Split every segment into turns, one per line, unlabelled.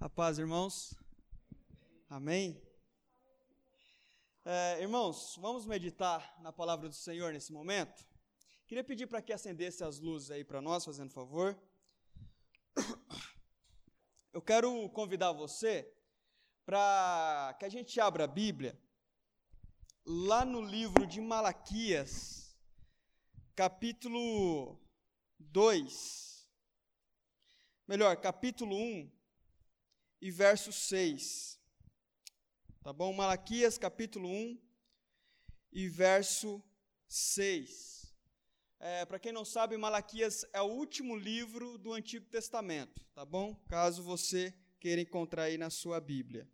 A paz, irmãos. Amém. É, irmãos, vamos meditar na palavra do Senhor nesse momento. Queria pedir para que acendesse as luzes aí para nós, fazendo favor. Eu quero convidar você para que a gente abra a Bíblia lá no livro de Malaquias, capítulo 2. Melhor, capítulo 1 e verso 6. Tá bom? Malaquias, capítulo 1 e verso 6. É, Para quem não sabe, Malaquias é o último livro do Antigo Testamento, tá bom? Caso você queira encontrar aí na sua Bíblia.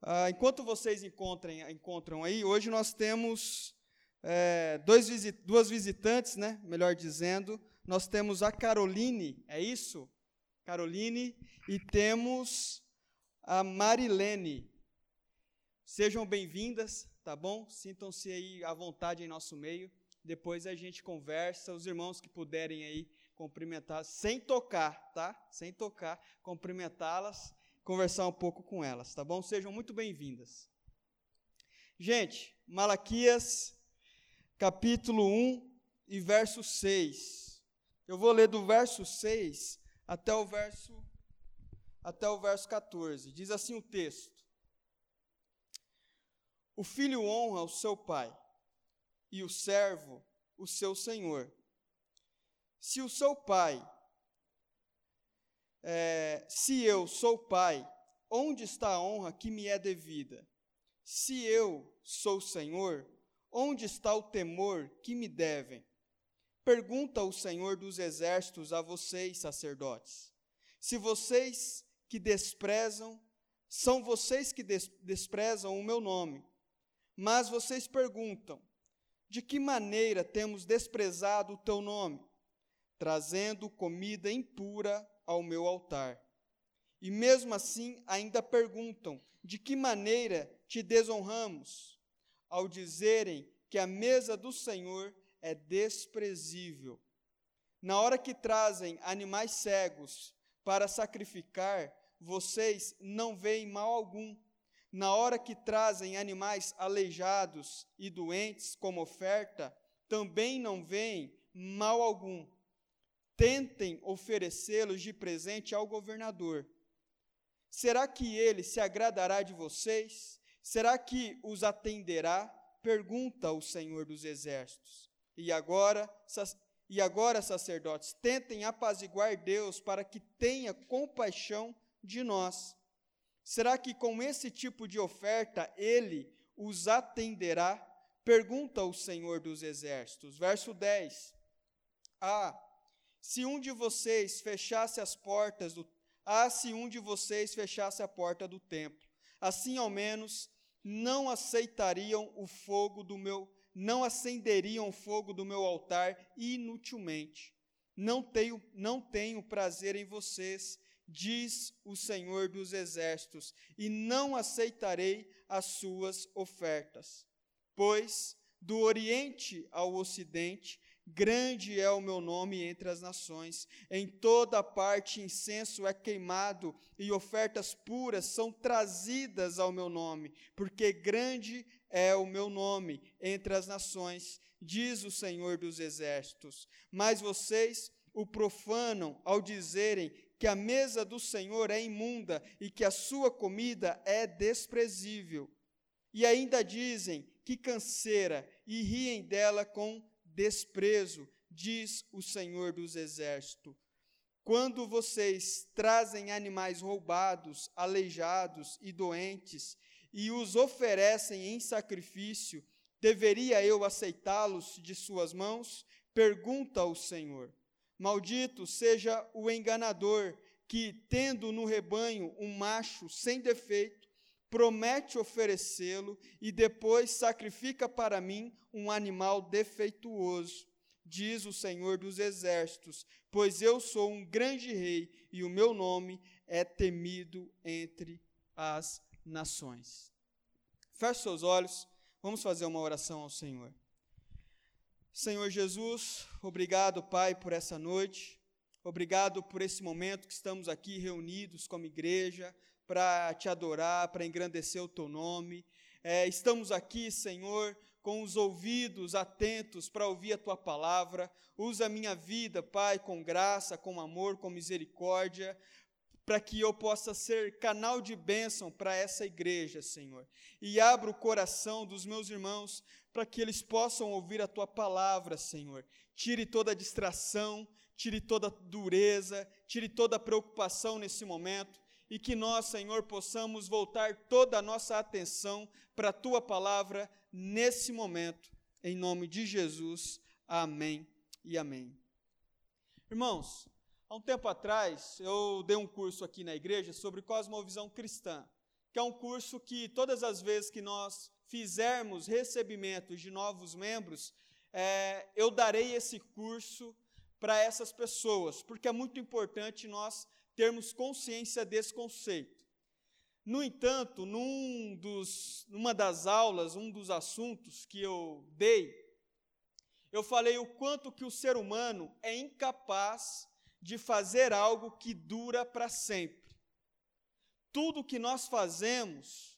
Ah, enquanto vocês encontrem, encontram aí, hoje nós temos é, dois visit, duas visitantes, né? Melhor dizendo, nós temos a Caroline, é isso? Caroline, e temos a Marilene. Sejam bem-vindas, tá bom? Sintam-se aí à vontade em nosso meio. Depois a gente conversa, os irmãos que puderem aí cumprimentar, sem tocar, tá? Sem tocar, cumprimentá-las, conversar um pouco com elas, tá bom? Sejam muito bem-vindas. Gente, Malaquias, capítulo 1 e verso 6. Eu vou ler do verso 6 até o verso até o verso 14. Diz assim o texto: O filho honra o seu pai e o servo o seu senhor. Se o seu pai, é, se eu sou pai, onde está a honra que me é devida? Se eu sou senhor, onde está o temor que me devem? Pergunta o Senhor dos exércitos a vocês, sacerdotes. Se vocês que desprezam, são vocês que des desprezam o meu nome. Mas vocês perguntam: de que maneira temos desprezado o teu nome, trazendo comida impura ao meu altar? E mesmo assim ainda perguntam: de que maneira te desonramos? Ao dizerem que a mesa do Senhor é desprezível. Na hora que trazem animais cegos para sacrificar, vocês não veem mal algum na hora que trazem animais aleijados e doentes como oferta, também não veem mal algum. Tentem oferecê-los de presente ao governador. Será que ele se agradará de vocês? Será que os atenderá? Pergunta o Senhor dos Exércitos. E agora, e agora, sacerdotes, tentem apaziguar Deus para que tenha compaixão de nós. Será que com esse tipo de oferta ele os atenderá? Pergunta o Senhor dos Exércitos. Verso 10. Ah, se um de vocês fechasse as portas do ah, se um de vocês fechasse a porta do templo, assim ao menos não aceitariam o fogo do meu, não acenderiam fogo do meu altar inutilmente. Não tenho, não tenho prazer em vocês, diz o Senhor dos Exércitos, e não aceitarei as suas ofertas. Pois do Oriente ao Ocidente, grande é o meu nome entre as nações. Em toda parte incenso é queimado e ofertas puras são trazidas ao meu nome, porque grande é o meu nome entre as nações, diz o Senhor dos Exércitos. Mas vocês o profanam ao dizerem que a mesa do Senhor é imunda e que a sua comida é desprezível. E ainda dizem que canseira e riem dela com desprezo, diz o Senhor dos Exércitos. Quando vocês trazem animais roubados, aleijados e doentes e os oferecem em sacrifício, deveria eu aceitá-los de suas mãos? Pergunta o Senhor. Maldito seja o enganador que, tendo no rebanho um macho sem defeito, promete oferecê-lo e depois sacrifica para mim um animal defeituoso, diz o Senhor dos Exércitos, pois eu sou um grande rei e o meu nome é temido entre as nações. Feche seus olhos, vamos fazer uma oração ao Senhor. Senhor Jesus, obrigado, Pai, por essa noite. Obrigado por esse momento que estamos aqui reunidos como igreja para te adorar, para engrandecer o teu nome. É, estamos aqui, Senhor, com os ouvidos atentos para ouvir a tua palavra. Usa a minha vida, Pai, com graça, com amor, com misericórdia, para que eu possa ser canal de bênção para essa igreja, Senhor. E abra o coração dos meus irmãos para que eles possam ouvir a tua palavra, Senhor. Tire toda a distração, tire toda a dureza, tire toda a preocupação nesse momento e que nós, Senhor, possamos voltar toda a nossa atenção para a tua palavra nesse momento, em nome de Jesus. Amém e amém. Irmãos, há um tempo atrás eu dei um curso aqui na igreja sobre cosmovisão cristã, que é um curso que todas as vezes que nós fizermos recebimentos de novos membros, é, eu darei esse curso para essas pessoas, porque é muito importante nós termos consciência desse conceito. No entanto, num dos, numa das aulas, um dos assuntos que eu dei, eu falei o quanto que o ser humano é incapaz de fazer algo que dura para sempre. Tudo que nós fazemos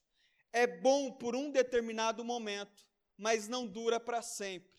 é bom por um determinado momento, mas não dura para sempre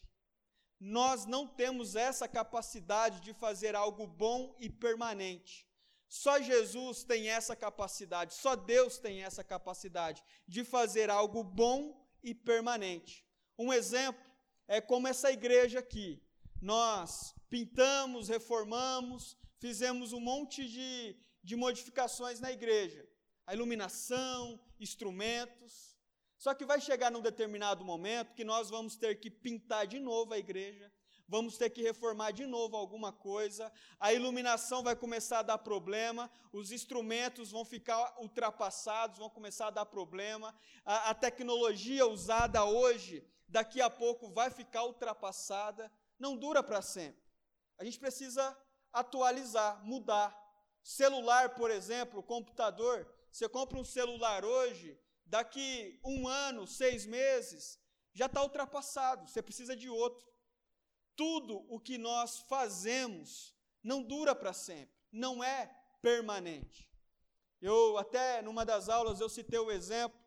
nós não temos essa capacidade de fazer algo bom e permanente. Só Jesus tem essa capacidade, só Deus tem essa capacidade de fazer algo bom e permanente. Um exemplo é como essa igreja aqui. Nós pintamos, reformamos, fizemos um monte de, de modificações na igreja. A iluminação, instrumentos. Só que vai chegar num determinado momento que nós vamos ter que pintar de novo a igreja, vamos ter que reformar de novo alguma coisa, a iluminação vai começar a dar problema, os instrumentos vão ficar ultrapassados, vão começar a dar problema, a, a tecnologia usada hoje, daqui a pouco vai ficar ultrapassada, não dura para sempre. A gente precisa atualizar, mudar. Celular, por exemplo, computador, você compra um celular hoje, daqui um ano, seis meses, já está ultrapassado, você precisa de outro. Tudo o que nós fazemos não dura para sempre, não é permanente. Eu até, numa das aulas, eu citei o exemplo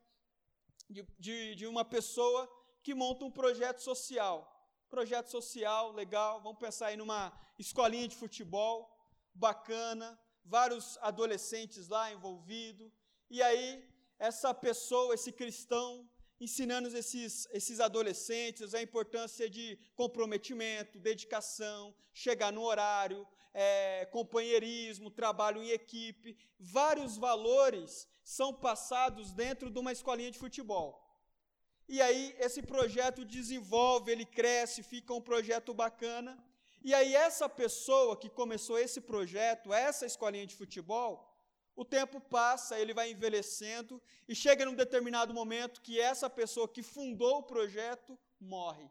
de, de, de uma pessoa que monta um projeto social. Projeto social, legal, vamos pensar aí numa escolinha de futebol, bacana, vários adolescentes lá envolvidos, e aí essa pessoa, esse cristão, ensinando esses, esses adolescentes a importância de comprometimento, dedicação, chegar no horário, é, companheirismo, trabalho em equipe. Vários valores são passados dentro de uma escolinha de futebol. E aí esse projeto desenvolve, ele cresce, fica um projeto bacana. E aí essa pessoa que começou esse projeto, essa escolinha de futebol, o tempo passa, ele vai envelhecendo e chega num determinado momento que essa pessoa que fundou o projeto morre.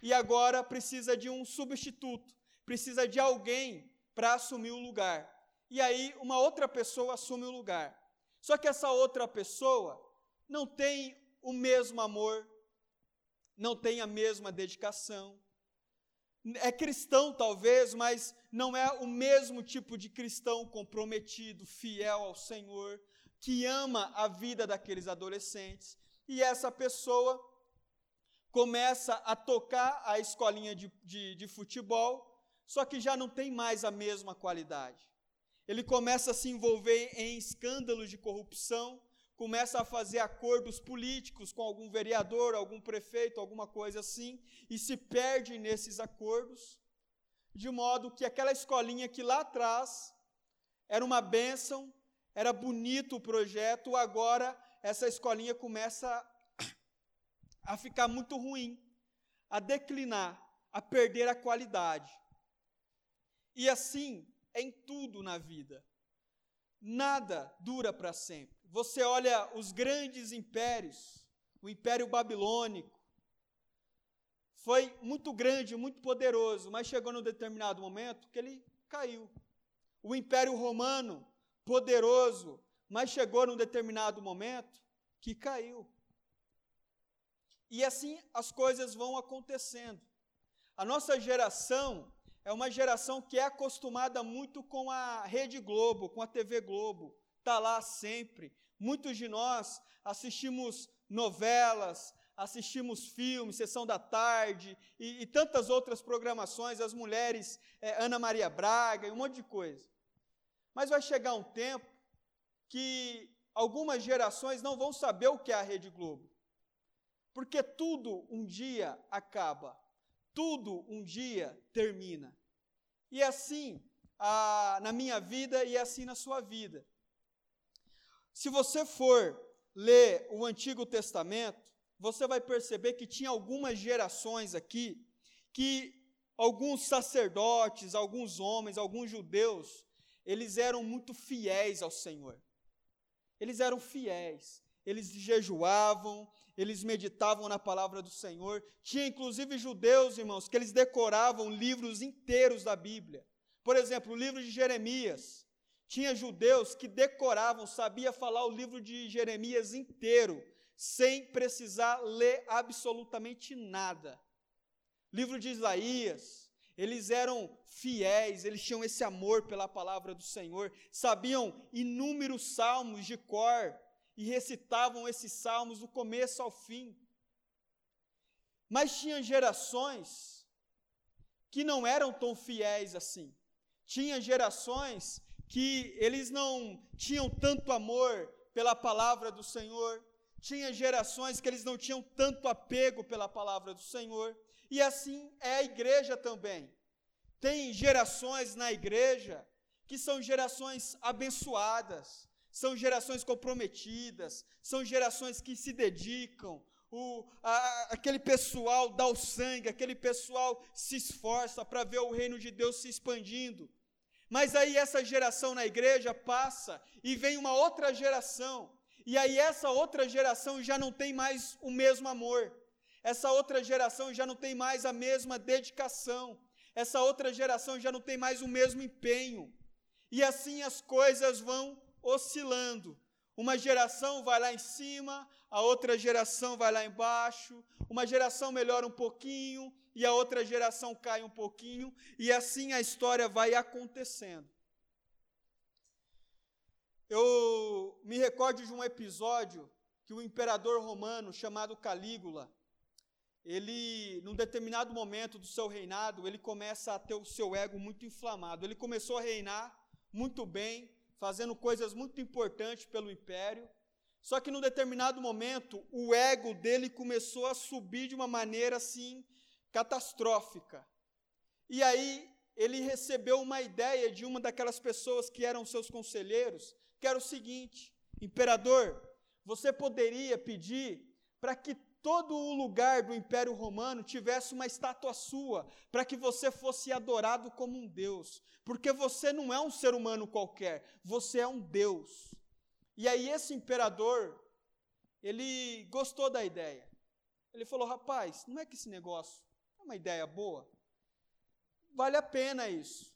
E agora precisa de um substituto, precisa de alguém para assumir o lugar. E aí uma outra pessoa assume o lugar. Só que essa outra pessoa não tem o mesmo amor, não tem a mesma dedicação, é cristão talvez, mas não é o mesmo tipo de cristão comprometido, fiel ao Senhor, que ama a vida daqueles adolescentes. E essa pessoa começa a tocar a escolinha de, de, de futebol, só que já não tem mais a mesma qualidade. Ele começa a se envolver em escândalos de corrupção, começa a fazer acordos políticos com algum vereador, algum prefeito, alguma coisa assim, e se perde nesses acordos, de modo que aquela escolinha que lá atrás era uma bênção, era bonito o projeto, agora essa escolinha começa a ficar muito ruim, a declinar, a perder a qualidade. E assim é em tudo na vida. Nada dura para sempre. Você olha os grandes impérios, o Império Babilônico, foi muito grande, muito poderoso, mas chegou num determinado momento que ele caiu. O Império Romano, poderoso, mas chegou num determinado momento que caiu. E assim as coisas vão acontecendo. A nossa geração, é uma geração que é acostumada muito com a Rede Globo, com a TV Globo, está lá sempre. Muitos de nós assistimos novelas, assistimos filmes, Sessão da Tarde e, e tantas outras programações, as mulheres, é, Ana Maria Braga e um monte de coisa. Mas vai chegar um tempo que algumas gerações não vão saber o que é a Rede Globo. Porque tudo um dia acaba, tudo um dia termina. E assim na minha vida e assim na sua vida. Se você for ler o Antigo Testamento, você vai perceber que tinha algumas gerações aqui que alguns sacerdotes, alguns homens, alguns judeus, eles eram muito fiéis ao Senhor. Eles eram fiéis, eles jejuavam, eles meditavam na palavra do Senhor. Tinha inclusive judeus, irmãos, que eles decoravam livros inteiros da Bíblia. Por exemplo, o livro de Jeremias. Tinha judeus que decoravam, sabia falar o livro de Jeremias inteiro, sem precisar ler absolutamente nada. Livro de Isaías, eles eram fiéis, eles tinham esse amor pela palavra do Senhor, sabiam inúmeros salmos de cor e recitavam esses salmos do começo ao fim. Mas tinha gerações que não eram tão fiéis assim. Tinha gerações que eles não tinham tanto amor pela palavra do Senhor, tinha gerações que eles não tinham tanto apego pela palavra do Senhor, e assim é a igreja também. Tem gerações na igreja que são gerações abençoadas, são gerações comprometidas, são gerações que se dedicam, o, a, aquele pessoal dá o sangue, aquele pessoal se esforça para ver o reino de Deus se expandindo. Mas aí essa geração na igreja passa e vem uma outra geração e aí essa outra geração já não tem mais o mesmo amor. Essa outra geração já não tem mais a mesma dedicação. Essa outra geração já não tem mais o mesmo empenho. E assim as coisas vão oscilando. Uma geração vai lá em cima, a outra geração vai lá embaixo, uma geração melhora um pouquinho e a outra geração cai um pouquinho, e assim a história vai acontecendo. Eu me recordo de um episódio que o imperador romano chamado Calígula, ele, num determinado momento do seu reinado, ele começa a ter o seu ego muito inflamado. Ele começou a reinar muito bem, fazendo coisas muito importantes pelo império. Só que num determinado momento, o ego dele começou a subir de uma maneira assim catastrófica. E aí ele recebeu uma ideia de uma daquelas pessoas que eram seus conselheiros, que era o seguinte: imperador, você poderia pedir para que todo o lugar do Império Romano tivesse uma estátua sua, para que você fosse adorado como um Deus, porque você não é um ser humano qualquer, você é um Deus. E aí esse imperador, ele gostou da ideia. Ele falou: rapaz, não é que esse negócio é uma ideia boa? Vale a pena isso.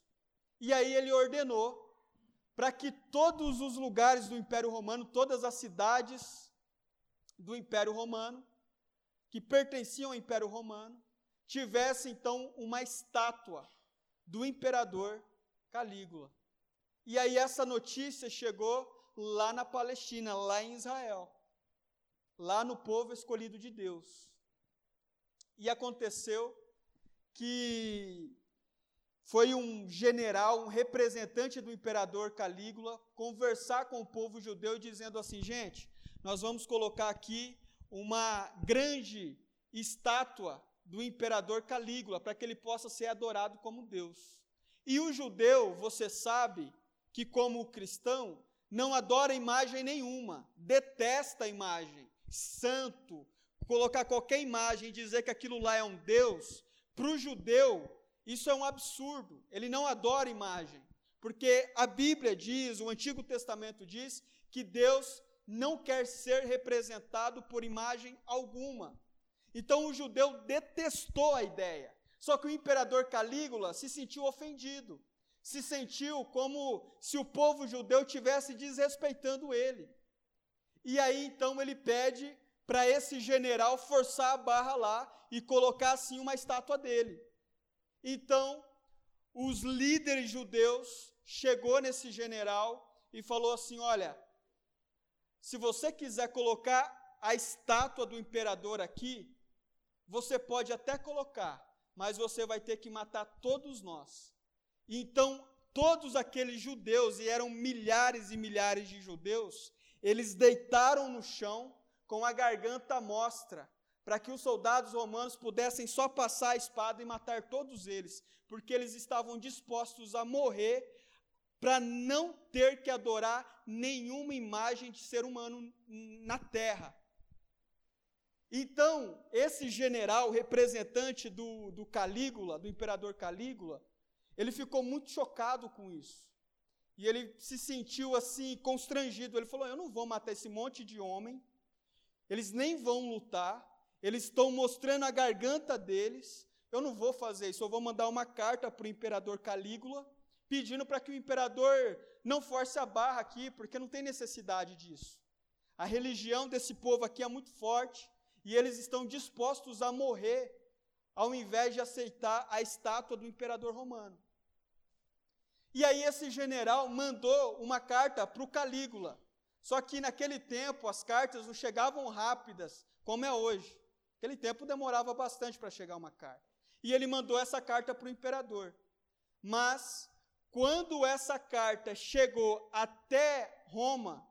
E aí ele ordenou para que todos os lugares do Império Romano, todas as cidades do Império Romano, que pertenciam ao Império Romano, tivessem então uma estátua do imperador Calígula. E aí essa notícia chegou lá na Palestina, lá em Israel, lá no povo escolhido de Deus. E aconteceu que foi um general, um representante do imperador Calígula, conversar com o povo judeu dizendo assim: gente, nós vamos colocar aqui uma grande estátua do imperador Calígula, para que ele possa ser adorado como Deus. E o judeu, você sabe que, como cristão, não adora imagem nenhuma, detesta a imagem, santo, colocar qualquer imagem e dizer que aquilo lá é um Deus, para o judeu isso é um absurdo. Ele não adora imagem. Porque a Bíblia diz, o Antigo Testamento diz, que Deus não quer ser representado por imagem alguma. Então o judeu detestou a ideia. Só que o imperador Calígula se sentiu ofendido. Se sentiu como se o povo judeu tivesse desrespeitando ele. E aí então ele pede para esse general forçar a barra lá e colocar assim uma estátua dele. Então, os líderes judeus chegou nesse general e falou assim: Olha, se você quiser colocar a estátua do imperador aqui, você pode até colocar, mas você vai ter que matar todos nós. Então, todos aqueles judeus, e eram milhares e milhares de judeus, eles deitaram no chão com a garganta à mostra, para que os soldados romanos pudessem só passar a espada e matar todos eles, porque eles estavam dispostos a morrer para não ter que adorar nenhuma imagem de ser humano na terra. Então, esse general, representante do, do Calígula, do imperador Calígula, ele ficou muito chocado com isso. E ele se sentiu assim, constrangido. Ele falou: Eu não vou matar esse monte de homem, eles nem vão lutar, eles estão mostrando a garganta deles. Eu não vou fazer isso, eu vou mandar uma carta para o imperador Calígula, pedindo para que o imperador não force a barra aqui, porque não tem necessidade disso. A religião desse povo aqui é muito forte, e eles estão dispostos a morrer ao invés de aceitar a estátua do imperador romano. E aí esse general mandou uma carta para o Calígula. Só que naquele tempo as cartas não chegavam rápidas, como é hoje. Naquele tempo demorava bastante para chegar uma carta. E ele mandou essa carta para o imperador. Mas, quando essa carta chegou até Roma,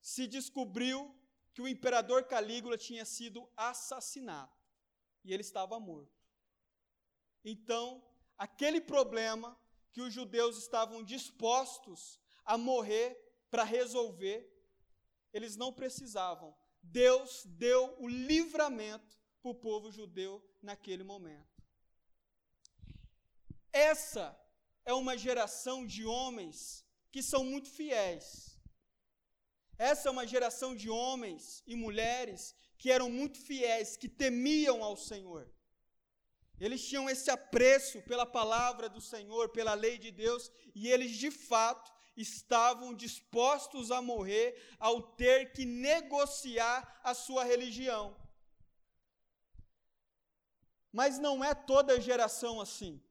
se descobriu que o imperador Calígula tinha sido assassinado e ele estava morto. Então, aquele problema que os judeus estavam dispostos a morrer para resolver, eles não precisavam. Deus deu o livramento para o povo judeu naquele momento. Essa é uma geração de homens que são muito fiéis essa é uma geração de homens e mulheres que eram muito fiéis, que temiam ao Senhor. Eles tinham esse apreço pela palavra do Senhor, pela lei de Deus, e eles de fato estavam dispostos a morrer ao ter que negociar a sua religião. Mas não é toda geração assim.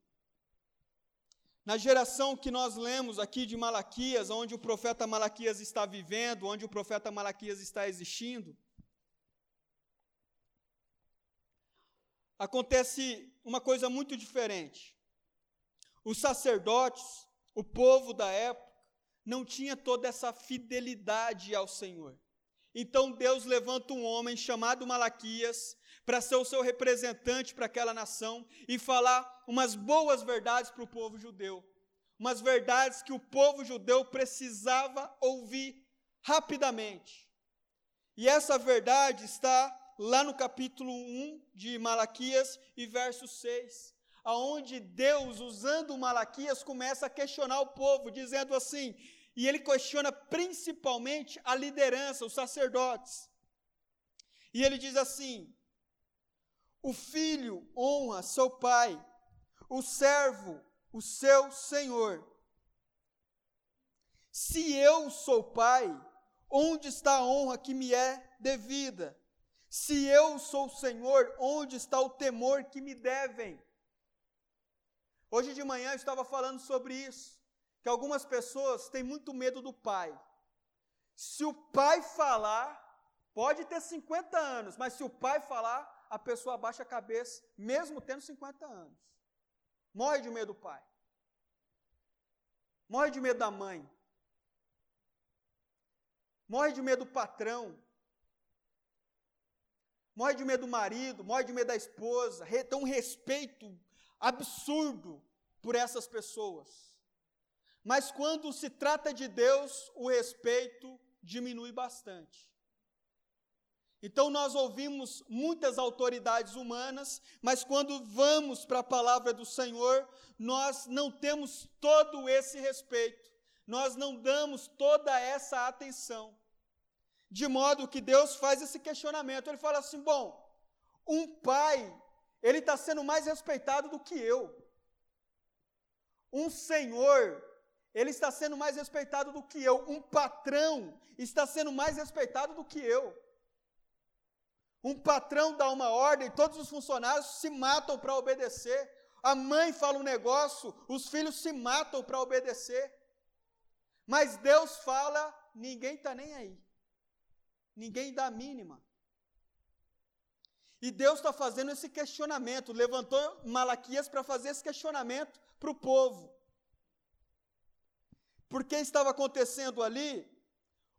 Na geração que nós lemos aqui de Malaquias, onde o profeta Malaquias está vivendo, onde o profeta Malaquias está existindo, acontece uma coisa muito diferente. Os sacerdotes, o povo da época, não tinha toda essa fidelidade ao Senhor. Então Deus levanta um homem chamado Malaquias para ser o seu representante para aquela nação e falar umas boas verdades para o povo judeu. Umas verdades que o povo judeu precisava ouvir rapidamente. E essa verdade está lá no capítulo 1 de Malaquias e verso 6, aonde Deus, usando Malaquias, começa a questionar o povo, dizendo assim: e ele questiona principalmente a liderança, os sacerdotes. E ele diz assim: o filho honra seu pai, o servo o seu senhor. Se eu sou pai, onde está a honra que me é devida? Se eu sou senhor, onde está o temor que me devem? Hoje de manhã eu estava falando sobre isso que algumas pessoas têm muito medo do pai. Se o pai falar, pode ter 50 anos, mas se o pai falar, a pessoa abaixa a cabeça, mesmo tendo 50 anos. Morre de medo do pai. Morre de medo da mãe. Morre de medo do patrão. Morre de medo do marido, morre de medo da esposa. Tem um respeito absurdo por essas pessoas. Mas quando se trata de Deus, o respeito diminui bastante. Então nós ouvimos muitas autoridades humanas, mas quando vamos para a palavra do Senhor, nós não temos todo esse respeito, nós não damos toda essa atenção. De modo que Deus faz esse questionamento, ele fala assim: bom, um pai, ele está sendo mais respeitado do que eu. Um senhor, ele está sendo mais respeitado do que eu. Um patrão está sendo mais respeitado do que eu. Um patrão dá uma ordem, todos os funcionários se matam para obedecer. A mãe fala um negócio, os filhos se matam para obedecer. Mas Deus fala, ninguém está nem aí. Ninguém dá a mínima. E Deus está fazendo esse questionamento, levantou Malaquias para fazer esse questionamento para o povo. Porque estava acontecendo ali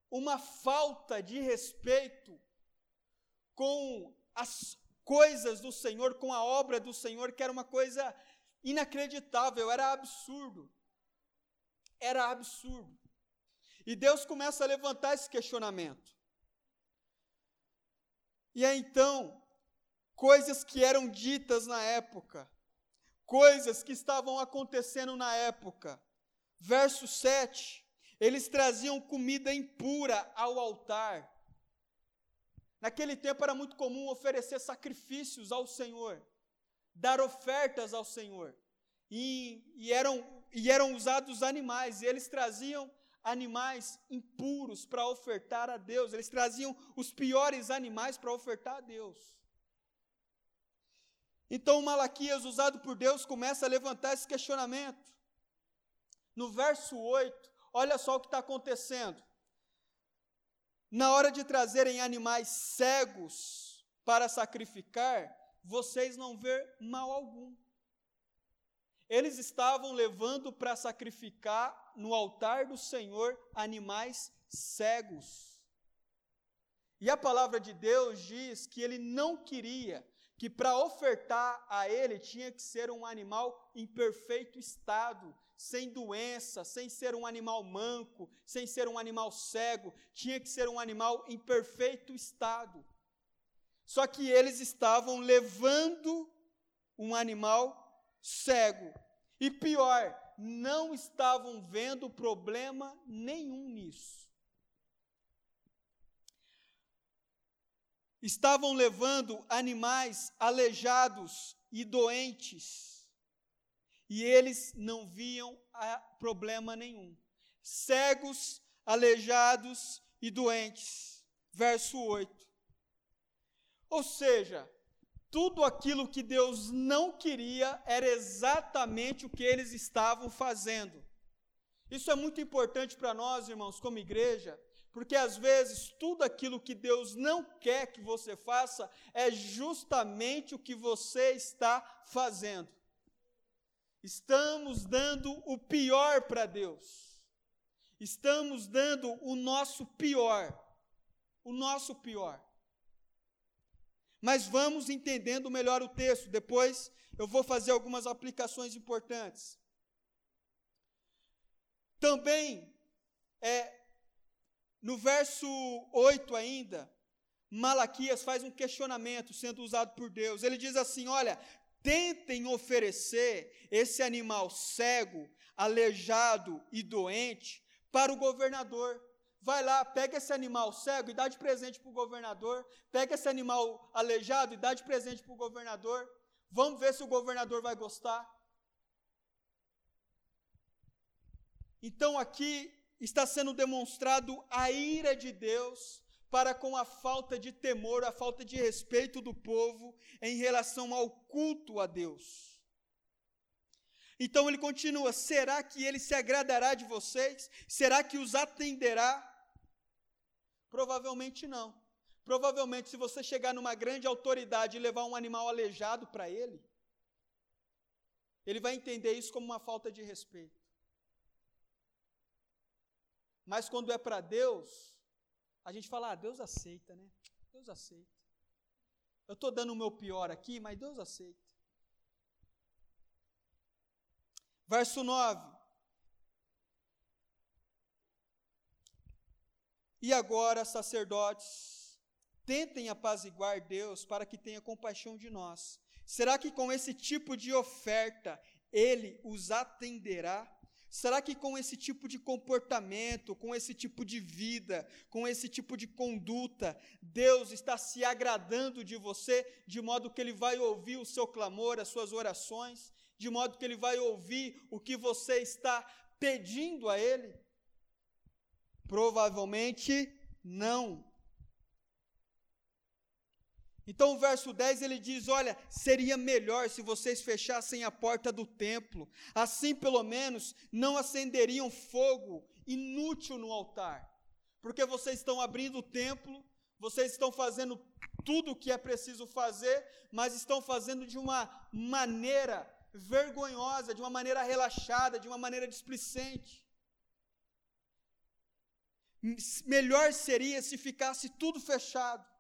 uma falta de respeito com as coisas do Senhor, com a obra do Senhor, que era uma coisa inacreditável, era absurdo. Era absurdo. E Deus começa a levantar esse questionamento. E aí então, coisas que eram ditas na época, coisas que estavam acontecendo na época. Verso 7: eles traziam comida impura ao altar. Naquele tempo era muito comum oferecer sacrifícios ao Senhor, dar ofertas ao Senhor. E, e, eram, e eram usados animais, e eles traziam animais impuros para ofertar a Deus, eles traziam os piores animais para ofertar a Deus. Então Malaquias, usado por Deus, começa a levantar esse questionamento. No verso 8, olha só o que está acontecendo. Na hora de trazerem animais cegos para sacrificar, vocês não vê mal algum. Eles estavam levando para sacrificar no altar do Senhor animais cegos. E a palavra de Deus diz que ele não queria que para ofertar a ele tinha que ser um animal em perfeito estado, sem doença, sem ser um animal manco, sem ser um animal cego, tinha que ser um animal em perfeito estado. Só que eles estavam levando um animal cego. E pior, não estavam vendo problema nenhum nisso. Estavam levando animais aleijados e doentes e eles não viam problema nenhum. Cegos, aleijados e doentes. Verso 8. Ou seja, tudo aquilo que Deus não queria era exatamente o que eles estavam fazendo. Isso é muito importante para nós, irmãos, como igreja, porque às vezes tudo aquilo que Deus não quer que você faça é justamente o que você está fazendo. Estamos dando o pior para Deus. Estamos dando o nosso pior. O nosso pior. Mas vamos entendendo melhor o texto. Depois eu vou fazer algumas aplicações importantes. Também, é, no verso 8 ainda, Malaquias faz um questionamento sendo usado por Deus. Ele diz assim: Olha, tentem oferecer esse animal cego, aleijado e doente para o governador. Vai lá, pega esse animal cego e dá de presente para o governador. Pega esse animal aleijado e dá de presente para o governador. Vamos ver se o governador vai gostar. Então aqui está sendo demonstrado a ira de Deus para com a falta de temor, a falta de respeito do povo em relação ao culto a Deus. Então ele continua: será que ele se agradará de vocês? Será que os atenderá? Provavelmente não. Provavelmente, se você chegar numa grande autoridade e levar um animal aleijado para ele, ele vai entender isso como uma falta de respeito. Mas quando é para Deus, a gente fala, ah, Deus aceita, né? Deus aceita. Eu estou dando o meu pior aqui, mas Deus aceita. Verso 9. E agora, sacerdotes, tentem apaziguar Deus para que tenha compaixão de nós. Será que com esse tipo de oferta ele os atenderá? Será que com esse tipo de comportamento, com esse tipo de vida, com esse tipo de conduta, Deus está se agradando de você, de modo que Ele vai ouvir o seu clamor, as suas orações, de modo que Ele vai ouvir o que você está pedindo a Ele? Provavelmente não. Então o verso 10 ele diz: Olha, seria melhor se vocês fechassem a porta do templo, assim pelo menos não acenderiam fogo inútil no altar, porque vocês estão abrindo o templo, vocês estão fazendo tudo o que é preciso fazer, mas estão fazendo de uma maneira vergonhosa, de uma maneira relaxada, de uma maneira displicente. Melhor seria se ficasse tudo fechado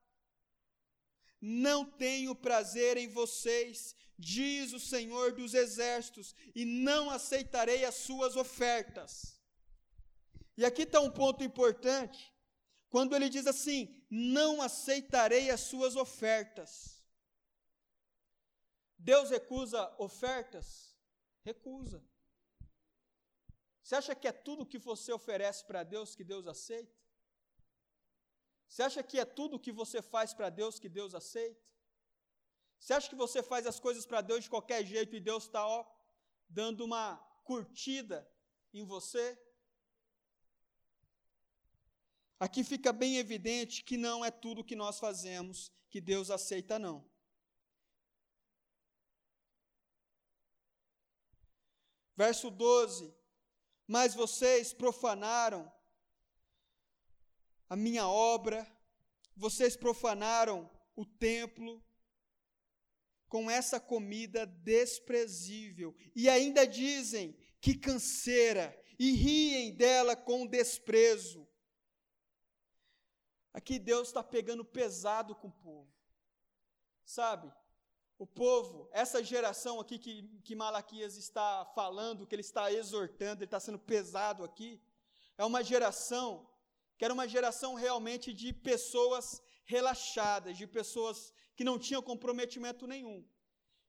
não tenho prazer em vocês, diz o Senhor dos Exércitos, e não aceitarei as suas ofertas. E aqui está um ponto importante, quando ele diz assim: não aceitarei as suas ofertas. Deus recusa ofertas? Recusa. Você acha que é tudo que você oferece para Deus que Deus aceita? Você acha que é tudo que você faz para Deus que Deus aceita? Você acha que você faz as coisas para Deus de qualquer jeito e Deus está dando uma curtida em você? Aqui fica bem evidente que não é tudo que nós fazemos que Deus aceita, não. Verso 12: Mas vocês profanaram a minha obra, vocês profanaram o templo com essa comida desprezível e ainda dizem que canseira e riem dela com desprezo. Aqui Deus está pegando pesado com o povo, sabe? O povo, essa geração aqui que, que Malaquias está falando, que ele está exortando, ele está sendo pesado aqui, é uma geração que era uma geração realmente de pessoas relaxadas, de pessoas que não tinham comprometimento nenhum.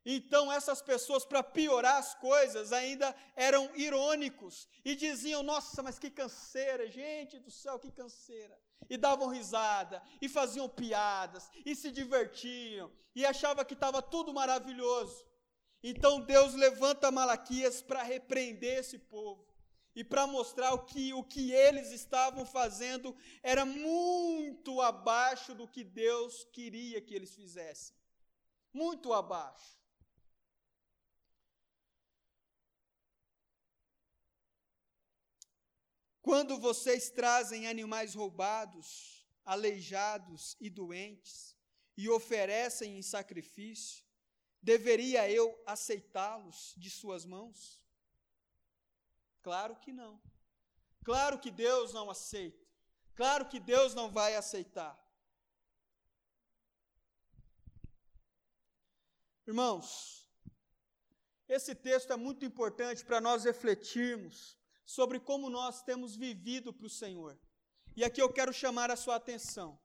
Então, essas pessoas, para piorar as coisas, ainda eram irônicos e diziam: Nossa, mas que canseira, gente do céu, que canseira. E davam risada, e faziam piadas, e se divertiam, e achavam que estava tudo maravilhoso. Então, Deus levanta Malaquias para repreender esse povo e para mostrar o que, o que eles estavam fazendo era muito abaixo do que Deus queria que eles fizessem. Muito abaixo. Quando vocês trazem animais roubados, aleijados e doentes e oferecem em sacrifício, deveria eu aceitá-los de suas mãos? Claro que não. Claro que Deus não aceita. Claro que Deus não vai aceitar. Irmãos, esse texto é muito importante para nós refletirmos sobre como nós temos vivido para o Senhor. E aqui eu quero chamar a sua atenção.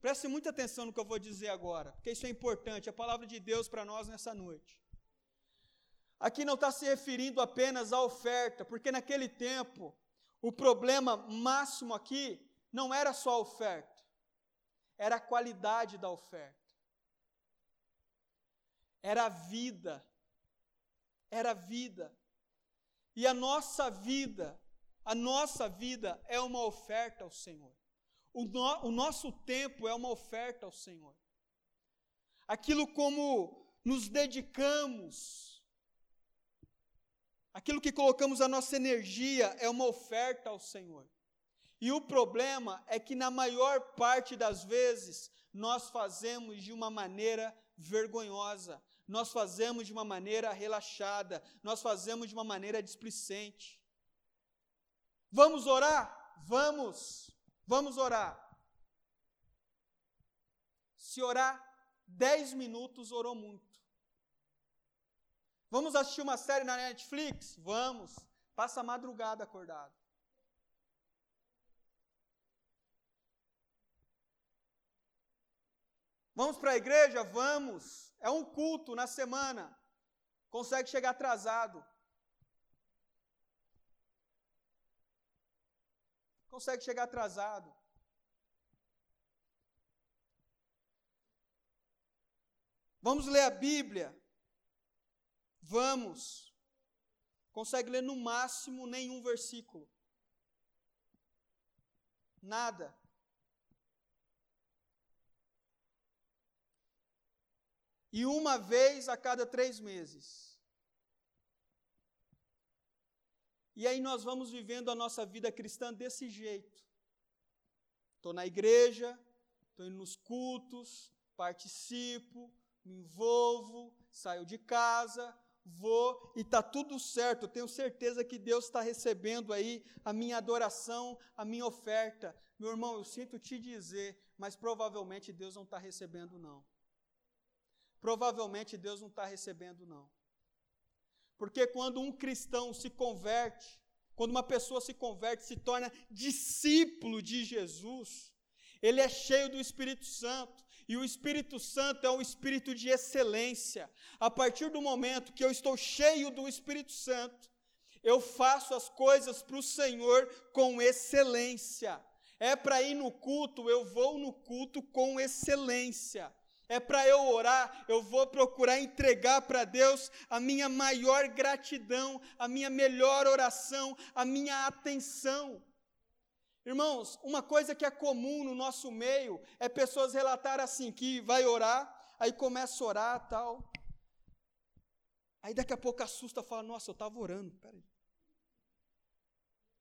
Preste muita atenção no que eu vou dizer agora, porque isso é importante, é a palavra de Deus para nós nessa noite. Aqui não está se referindo apenas à oferta, porque naquele tempo o problema máximo aqui não era só a oferta, era a qualidade da oferta, era a vida, era a vida. E a nossa vida, a nossa vida é uma oferta ao Senhor. O, no, o nosso tempo é uma oferta ao Senhor. Aquilo como nos dedicamos, Aquilo que colocamos a nossa energia é uma oferta ao Senhor. E o problema é que, na maior parte das vezes, nós fazemos de uma maneira vergonhosa, nós fazemos de uma maneira relaxada, nós fazemos de uma maneira displicente. Vamos orar? Vamos, vamos orar. Se orar dez minutos, orou muito. Vamos assistir uma série na Netflix? Vamos. Passa a madrugada acordado. Vamos para a igreja? Vamos. É um culto na semana. Consegue chegar atrasado. Consegue chegar atrasado. Vamos ler a Bíblia. Vamos. Consegue ler no máximo nenhum versículo. Nada. e uma vez a cada três meses. E aí nós vamos vivendo a nossa vida cristã desse jeito. Estou na igreja, estou indo nos cultos, participo, me envolvo, saio de casa, vou e está tudo certo. Tenho certeza que Deus está recebendo aí a minha adoração, a minha oferta. Meu irmão, eu sinto te dizer, mas provavelmente Deus não está recebendo, não. Provavelmente Deus não está recebendo, não. Porque quando um cristão se converte, quando uma pessoa se converte, se torna discípulo de Jesus, ele é cheio do Espírito Santo. E o Espírito Santo é um espírito de excelência. A partir do momento que eu estou cheio do Espírito Santo, eu faço as coisas para o Senhor com excelência. É para ir no culto, eu vou no culto com excelência. É para eu orar, eu vou procurar entregar para Deus a minha maior gratidão, a minha melhor oração, a minha atenção. Irmãos, uma coisa que é comum no nosso meio é pessoas relatar assim, que vai orar, aí começa a orar tal. Aí daqui a pouco assusta, fala, nossa, eu estava orando, peraí.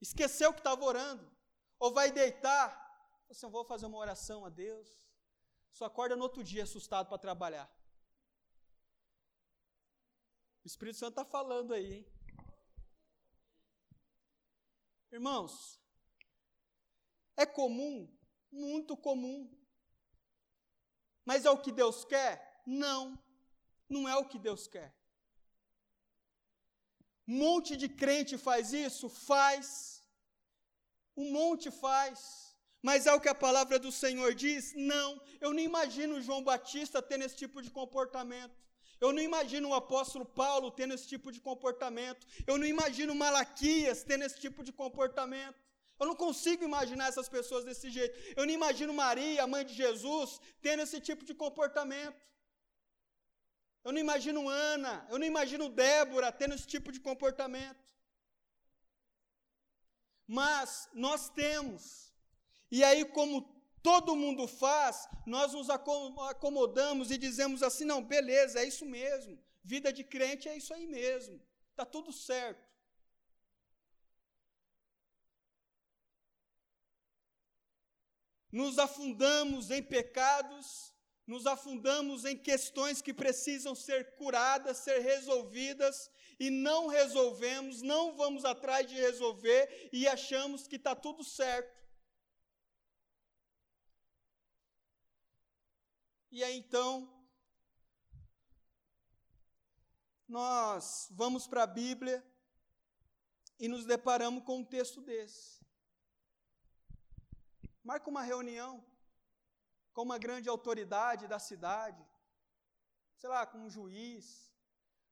Esqueceu que estava orando. Ou vai deitar, você assim, vou fazer uma oração a Deus. Só acorda no outro dia assustado para trabalhar. O Espírito Santo está falando aí, hein? Irmãos, é comum, muito comum. Mas é o que Deus quer? Não, não é o que Deus quer. Um monte de crente faz isso? Faz. Um monte faz. Mas é o que a palavra do Senhor diz? Não. Eu não imagino João Batista tendo esse tipo de comportamento. Eu não imagino o apóstolo Paulo tendo esse tipo de comportamento. Eu não imagino Malaquias tendo esse tipo de comportamento. Eu não consigo imaginar essas pessoas desse jeito. Eu não imagino Maria, a mãe de Jesus, tendo esse tipo de comportamento. Eu não imagino Ana, eu não imagino Débora tendo esse tipo de comportamento. Mas nós temos. E aí, como todo mundo faz, nós nos acomodamos e dizemos assim: não, beleza, é isso mesmo. Vida de crente é isso aí mesmo. Está tudo certo. Nos afundamos em pecados, nos afundamos em questões que precisam ser curadas, ser resolvidas, e não resolvemos, não vamos atrás de resolver e achamos que está tudo certo. E aí então, nós vamos para a Bíblia e nos deparamos com um texto desse. Marca uma reunião com uma grande autoridade da cidade, sei lá, com um juiz.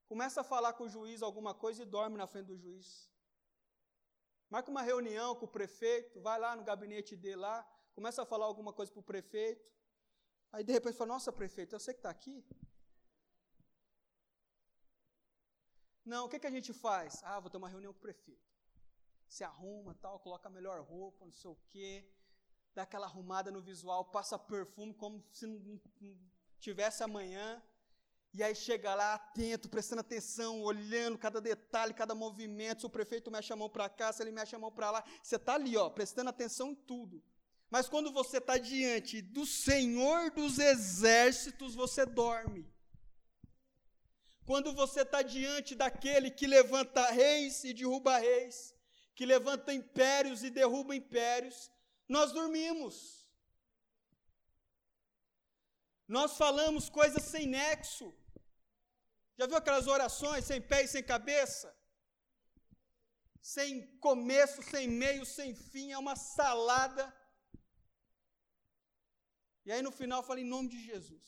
Começa a falar com o juiz alguma coisa e dorme na frente do juiz. Marca uma reunião com o prefeito, vai lá no gabinete dele lá, começa a falar alguma coisa para o prefeito. Aí de repente fala, nossa prefeito, eu sei que está aqui. Não, o que, que a gente faz? Ah, vou ter uma reunião com o prefeito. Se arruma, tal, coloca a melhor roupa, não sei o quê dá aquela arrumada no visual, passa perfume como se não tivesse amanhã. E aí chega lá atento, prestando atenção, olhando cada detalhe, cada movimento. Se o prefeito mexe a mão para cá, se ele mexe a mão para lá, você está ali, ó, prestando atenção em tudo. Mas quando você está diante do Senhor dos exércitos, você dorme. Quando você está diante daquele que levanta reis e derruba reis, que levanta impérios e derruba impérios, nós dormimos. Nós falamos coisas sem nexo. Já viu aquelas orações sem pé e sem cabeça? Sem começo, sem meio, sem fim, é uma salada. E aí no final fala em nome de Jesus.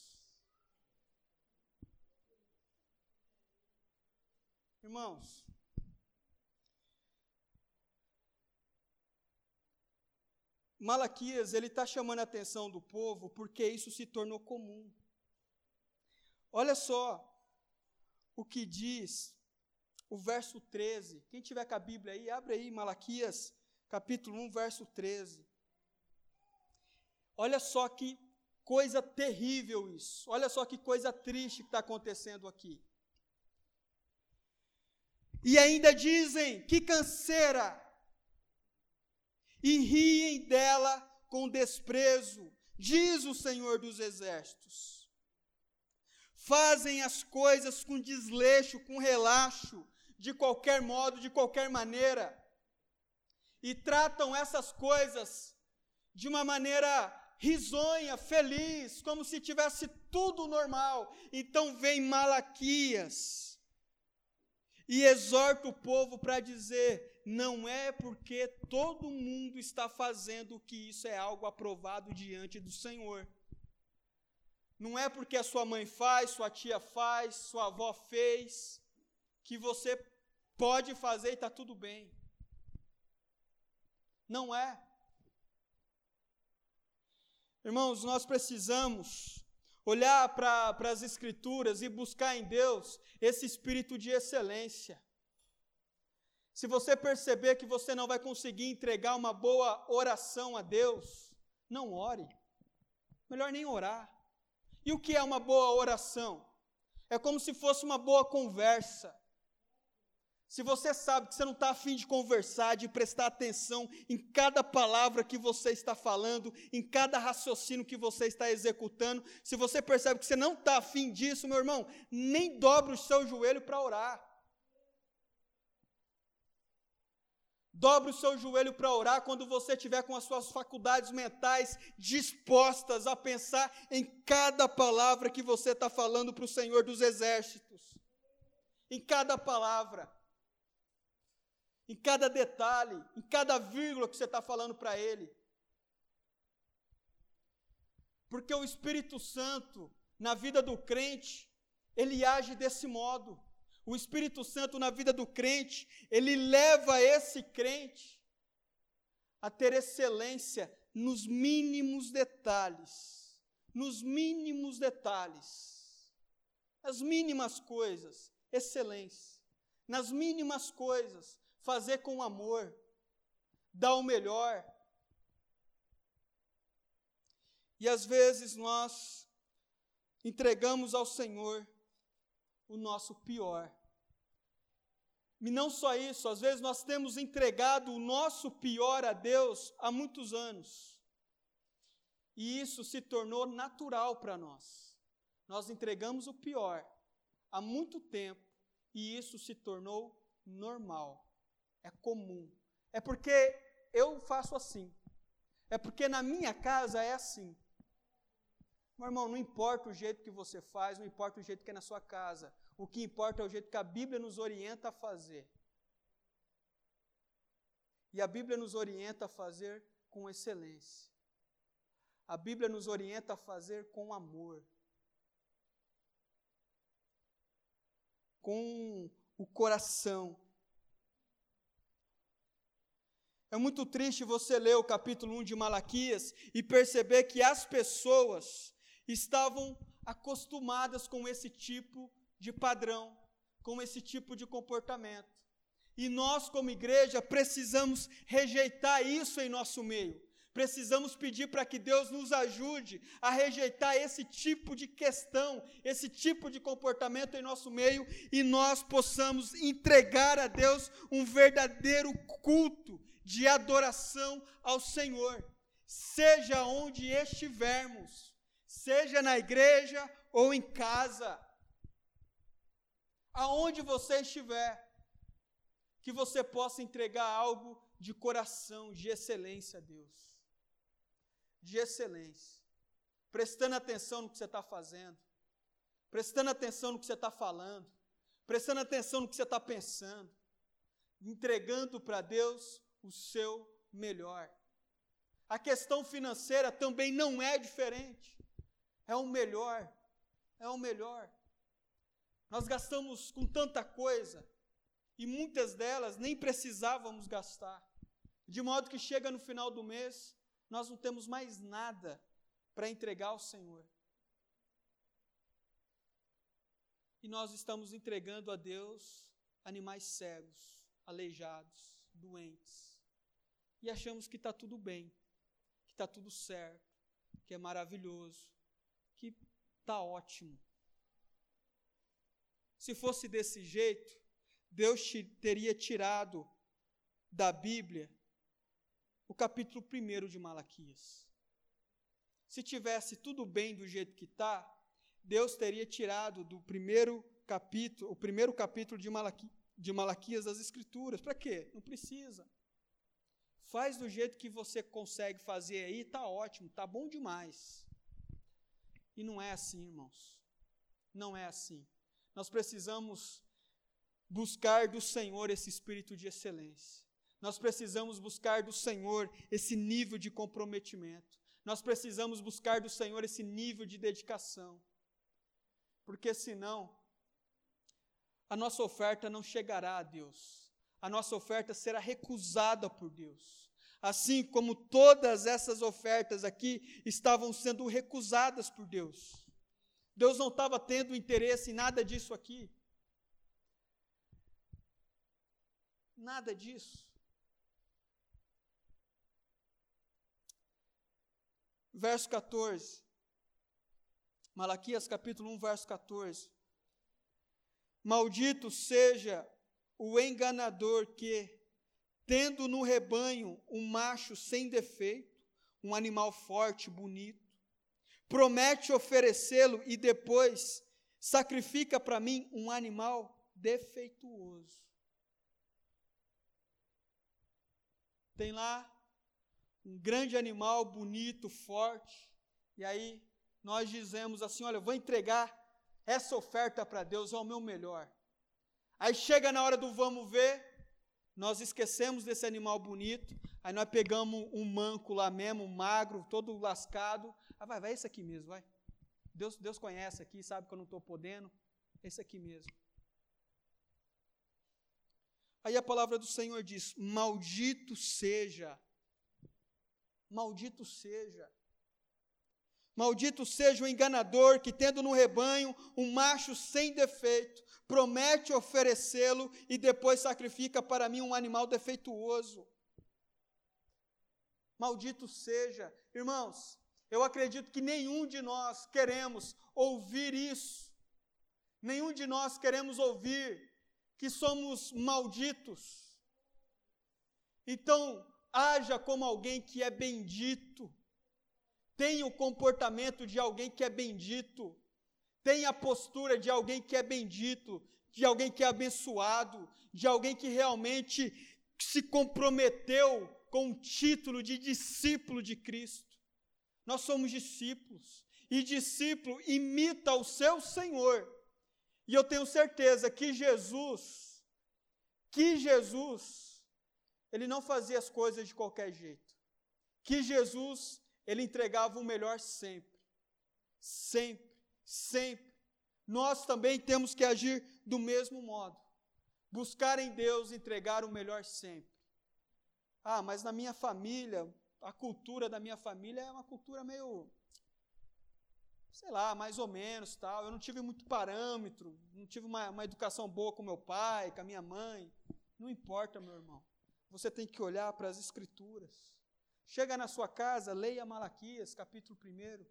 Irmãos, Malaquias ele está chamando a atenção do povo porque isso se tornou comum. Olha só o que diz o verso 13. Quem tiver com a Bíblia aí, abre aí Malaquias, capítulo 1, verso 13. Olha só que coisa terrível isso. Olha só que coisa triste que está acontecendo aqui. E ainda dizem que canseira, e riem dela com desprezo, diz o Senhor dos Exércitos. Fazem as coisas com desleixo, com relaxo, de qualquer modo, de qualquer maneira, e tratam essas coisas de uma maneira risonha, feliz, como se tivesse tudo normal. Então vem Malaquias e exorta o povo para dizer: não é porque todo mundo está fazendo que isso é algo aprovado diante do Senhor. Não é porque a sua mãe faz, sua tia faz, sua avó fez, que você pode fazer e está tudo bem. Não é. Irmãos, nós precisamos olhar para as Escrituras e buscar em Deus esse espírito de excelência. Se você perceber que você não vai conseguir entregar uma boa oração a Deus, não ore. Melhor nem orar. E o que é uma boa oração? É como se fosse uma boa conversa. Se você sabe que você não está afim de conversar, de prestar atenção em cada palavra que você está falando, em cada raciocínio que você está executando, se você percebe que você não está afim disso, meu irmão, nem dobre o seu joelho para orar. Dobre o seu joelho para orar quando você estiver com as suas faculdades mentais dispostas a pensar em cada palavra que você está falando para o Senhor dos Exércitos. Em cada palavra em cada detalhe, em cada vírgula que você está falando para Ele. Porque o Espírito Santo, na vida do crente, ele age desse modo. O Espírito Santo, na vida do crente, ele leva esse crente a ter excelência nos mínimos detalhes. Nos mínimos detalhes. As mínimas coisas, excelência. Nas mínimas coisas, fazer com amor, dar o melhor. E às vezes nós entregamos ao Senhor o nosso pior. E não só isso, às vezes nós temos entregado o nosso pior a Deus há muitos anos. E isso se tornou natural para nós. Nós entregamos o pior há muito tempo e isso se tornou normal é comum. É porque eu faço assim. É porque na minha casa é assim. Meu irmão, não importa o jeito que você faz, não importa o jeito que é na sua casa. O que importa é o jeito que a Bíblia nos orienta a fazer. E a Bíblia nos orienta a fazer com excelência. A Bíblia nos orienta a fazer com amor. Com o coração. É muito triste você ler o capítulo 1 de Malaquias e perceber que as pessoas estavam acostumadas com esse tipo de padrão, com esse tipo de comportamento. E nós, como igreja, precisamos rejeitar isso em nosso meio. Precisamos pedir para que Deus nos ajude a rejeitar esse tipo de questão, esse tipo de comportamento em nosso meio e nós possamos entregar a Deus um verdadeiro culto de adoração ao Senhor, seja onde estivermos, seja na igreja ou em casa, aonde você estiver, que você possa entregar algo de coração, de excelência a Deus, de excelência, prestando atenção no que você está fazendo, prestando atenção no que você está falando, prestando atenção no que você está pensando, entregando para Deus o seu melhor. A questão financeira também não é diferente. É o melhor. É o melhor. Nós gastamos com tanta coisa e muitas delas nem precisávamos gastar. De modo que chega no final do mês, nós não temos mais nada para entregar ao Senhor. E nós estamos entregando a Deus animais cegos, aleijados, doentes e achamos que está tudo bem, que está tudo certo, que é maravilhoso, que está ótimo. Se fosse desse jeito, Deus teria tirado da Bíblia o capítulo 1 de Malaquias. Se tivesse tudo bem do jeito que está, Deus teria tirado do primeiro capítulo, o primeiro capítulo de, Malaqui, de Malaquias das Escrituras. Para quê? Não precisa. Faz do jeito que você consegue fazer aí, está ótimo, está bom demais. E não é assim, irmãos. Não é assim. Nós precisamos buscar do Senhor esse espírito de excelência. Nós precisamos buscar do Senhor esse nível de comprometimento. Nós precisamos buscar do Senhor esse nível de dedicação. Porque senão, a nossa oferta não chegará a Deus. A nossa oferta será recusada por Deus. Assim como todas essas ofertas aqui estavam sendo recusadas por Deus. Deus não estava tendo interesse em nada disso aqui. Nada disso. verso 14. Malaquias capítulo 1, verso 14. Maldito seja o enganador que, tendo no rebanho um macho sem defeito, um animal forte, bonito, promete oferecê-lo e depois sacrifica para mim um animal defeituoso. Tem lá um grande animal bonito, forte, e aí nós dizemos assim: olha, eu vou entregar essa oferta para Deus, é o meu melhor. Aí chega na hora do vamos ver, nós esquecemos desse animal bonito, aí nós pegamos um manco lá mesmo, magro, todo lascado. Ah, vai, vai esse aqui mesmo, vai. Deus, Deus conhece aqui, sabe que eu não estou podendo. Esse aqui mesmo. Aí a palavra do Senhor diz: Maldito seja Maldito seja. Maldito seja o enganador que, tendo no rebanho um macho sem defeito, promete oferecê-lo e depois sacrifica para mim um animal defeituoso. Maldito seja. Irmãos, eu acredito que nenhum de nós queremos ouvir isso. Nenhum de nós queremos ouvir que somos malditos. Então, haja como alguém que é bendito, tenha o comportamento de alguém que é bendito, tenha a postura de alguém que é bendito, de alguém que é abençoado, de alguém que realmente se comprometeu com o título de discípulo de Cristo. Nós somos discípulos, e discípulo imita o seu Senhor. E eu tenho certeza que Jesus, que Jesus, ele não fazia as coisas de qualquer jeito. Que Jesus, ele entregava o melhor sempre. Sempre, sempre. Nós também temos que agir do mesmo modo. Buscar em Deus entregar o melhor sempre. Ah, mas na minha família, a cultura da minha família é uma cultura meio sei lá, mais ou menos, tal. Eu não tive muito parâmetro, não tive uma, uma educação boa com meu pai, com a minha mãe. Não importa, meu irmão você tem que olhar para as Escrituras. Chega na sua casa, leia Malaquias, capítulo 1.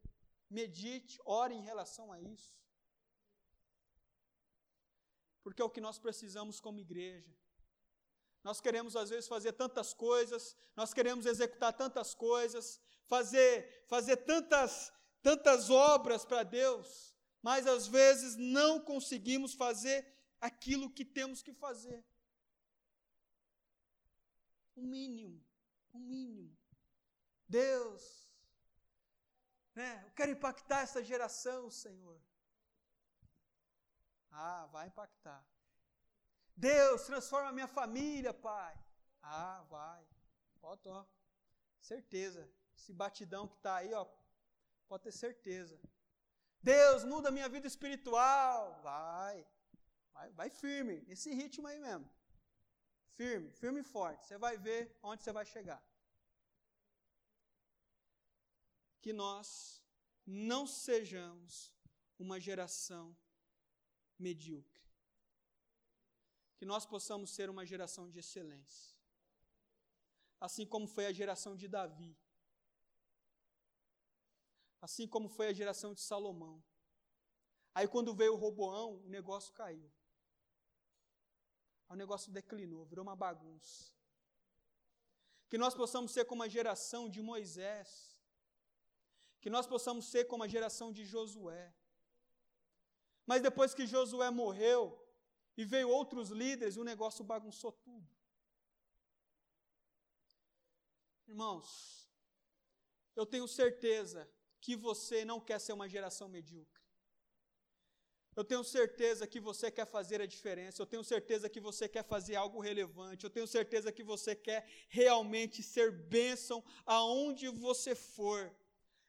Medite, ore em relação a isso. Porque é o que nós precisamos como igreja. Nós queremos, às vezes, fazer tantas coisas, nós queremos executar tantas coisas, fazer, fazer tantas, tantas obras para Deus, mas às vezes não conseguimos fazer aquilo que temos que fazer. O mínimo, o mínimo. Deus, né? Eu quero impactar essa geração, Senhor. Ah, vai impactar. Deus, transforma a minha família, Pai. Ah, vai. Pode, ó. Certeza. Esse batidão que está aí, ó, pode ter certeza. Deus, muda a minha vida espiritual. Vai. Vai, vai firme, nesse ritmo aí mesmo. Firme, firme e forte. Você vai ver onde você vai chegar. Que nós não sejamos uma geração medíocre. Que nós possamos ser uma geração de excelência. Assim como foi a geração de Davi. Assim como foi a geração de Salomão. Aí quando veio o Roboão, o negócio caiu. O negócio declinou, virou uma bagunça. Que nós possamos ser como a geração de Moisés. Que nós possamos ser como a geração de Josué. Mas depois que Josué morreu e veio outros líderes, o negócio bagunçou tudo. Irmãos, eu tenho certeza que você não quer ser uma geração medíocre. Eu tenho certeza que você quer fazer a diferença, eu tenho certeza que você quer fazer algo relevante, eu tenho certeza que você quer realmente ser bênção aonde você for,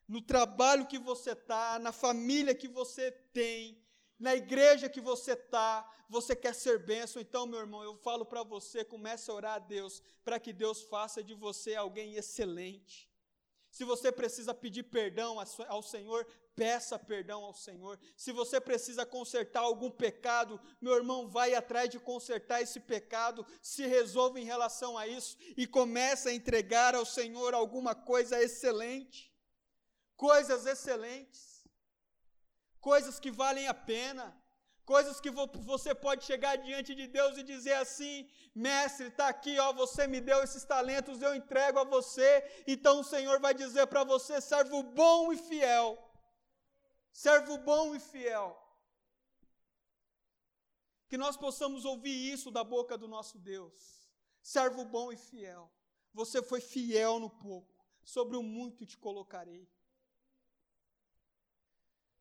no trabalho que você está, na família que você tem, na igreja que você está, você quer ser bênção, então, meu irmão, eu falo para você, comece a orar a Deus, para que Deus faça de você alguém excelente. Se você precisa pedir perdão ao Senhor, peça perdão ao Senhor. Se você precisa consertar algum pecado, meu irmão, vai atrás de consertar esse pecado, se resolva em relação a isso e comece a entregar ao Senhor alguma coisa excelente. Coisas excelentes. Coisas que valem a pena. Coisas que você pode chegar diante de Deus e dizer assim: Mestre, está aqui, ó, você me deu esses talentos, eu entrego a você. Então o Senhor vai dizer para você, servo bom e fiel servo bom e fiel. Que nós possamos ouvir isso da boca do nosso Deus. Servo bom e fiel. Você foi fiel no pouco, sobre o muito te colocarei.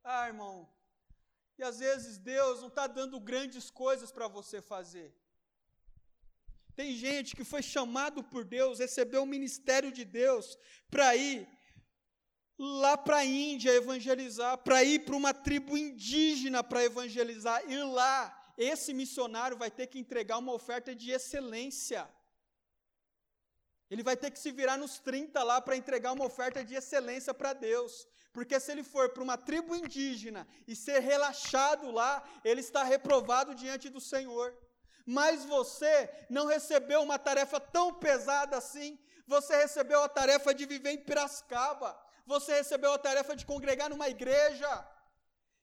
Ah, irmão, e às vezes Deus não está dando grandes coisas para você fazer. Tem gente que foi chamado por Deus, recebeu o ministério de Deus para ir lá para a Índia evangelizar, para ir para uma tribo indígena para evangelizar, e lá esse missionário vai ter que entregar uma oferta de excelência. Ele vai ter que se virar nos 30 lá para entregar uma oferta de excelência para Deus. Porque se ele for para uma tribo indígena e ser relaxado lá, ele está reprovado diante do Senhor. Mas você não recebeu uma tarefa tão pesada assim. Você recebeu a tarefa de viver em Piracicaba você recebeu a tarefa de congregar numa igreja,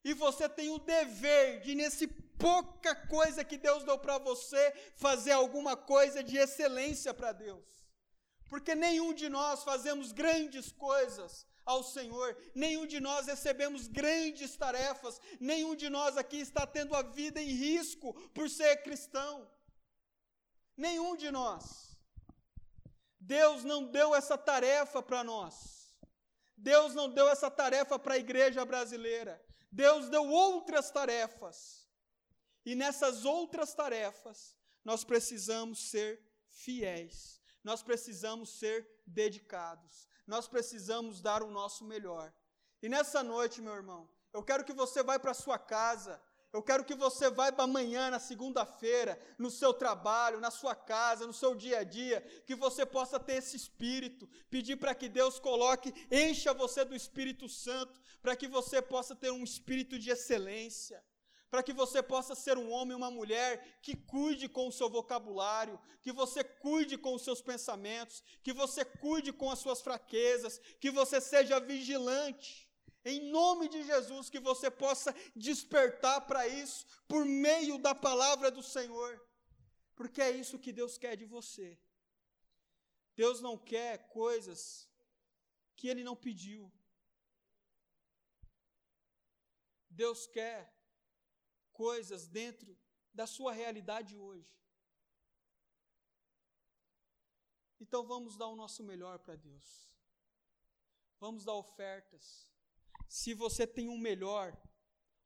e você tem o dever de, nesse pouca coisa que Deus deu para você, fazer alguma coisa de excelência para Deus. Porque nenhum de nós fazemos grandes coisas ao Senhor, nenhum de nós recebemos grandes tarefas, nenhum de nós aqui está tendo a vida em risco por ser cristão. Nenhum de nós. Deus não deu essa tarefa para nós. Deus não deu essa tarefa para a igreja brasileira. Deus deu outras tarefas. E nessas outras tarefas, nós precisamos ser fiéis. Nós precisamos ser dedicados. Nós precisamos dar o nosso melhor. E nessa noite, meu irmão, eu quero que você vá para sua casa eu quero que você vá amanhã, na segunda-feira, no seu trabalho, na sua casa, no seu dia a dia, que você possa ter esse espírito, pedir para que Deus coloque, encha você do Espírito Santo, para que você possa ter um espírito de excelência, para que você possa ser um homem, uma mulher que cuide com o seu vocabulário, que você cuide com os seus pensamentos, que você cuide com as suas fraquezas, que você seja vigilante em nome de Jesus, que você possa despertar para isso por meio da palavra do Senhor, porque é isso que Deus quer de você. Deus não quer coisas que Ele não pediu. Deus quer coisas dentro da sua realidade hoje. Então vamos dar o nosso melhor para Deus. Vamos dar ofertas. Se você tem um melhor,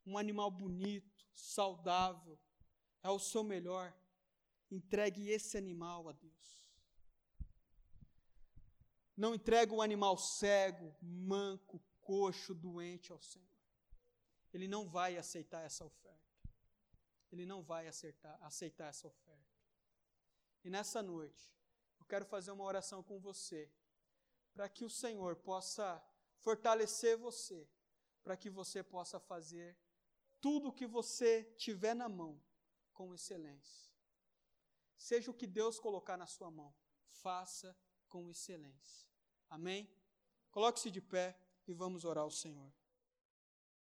um animal bonito, saudável, é o seu melhor, entregue esse animal a Deus. Não entregue um animal cego, manco, coxo, doente ao Senhor. Ele não vai aceitar essa oferta. Ele não vai aceitar, aceitar essa oferta. E nessa noite, eu quero fazer uma oração com você, para que o Senhor possa fortalecer você, para que você possa fazer tudo o que você tiver na mão com excelência. Seja o que Deus colocar na sua mão, faça com excelência. Amém? Coloque-se de pé. e vamos orar ao Senhor.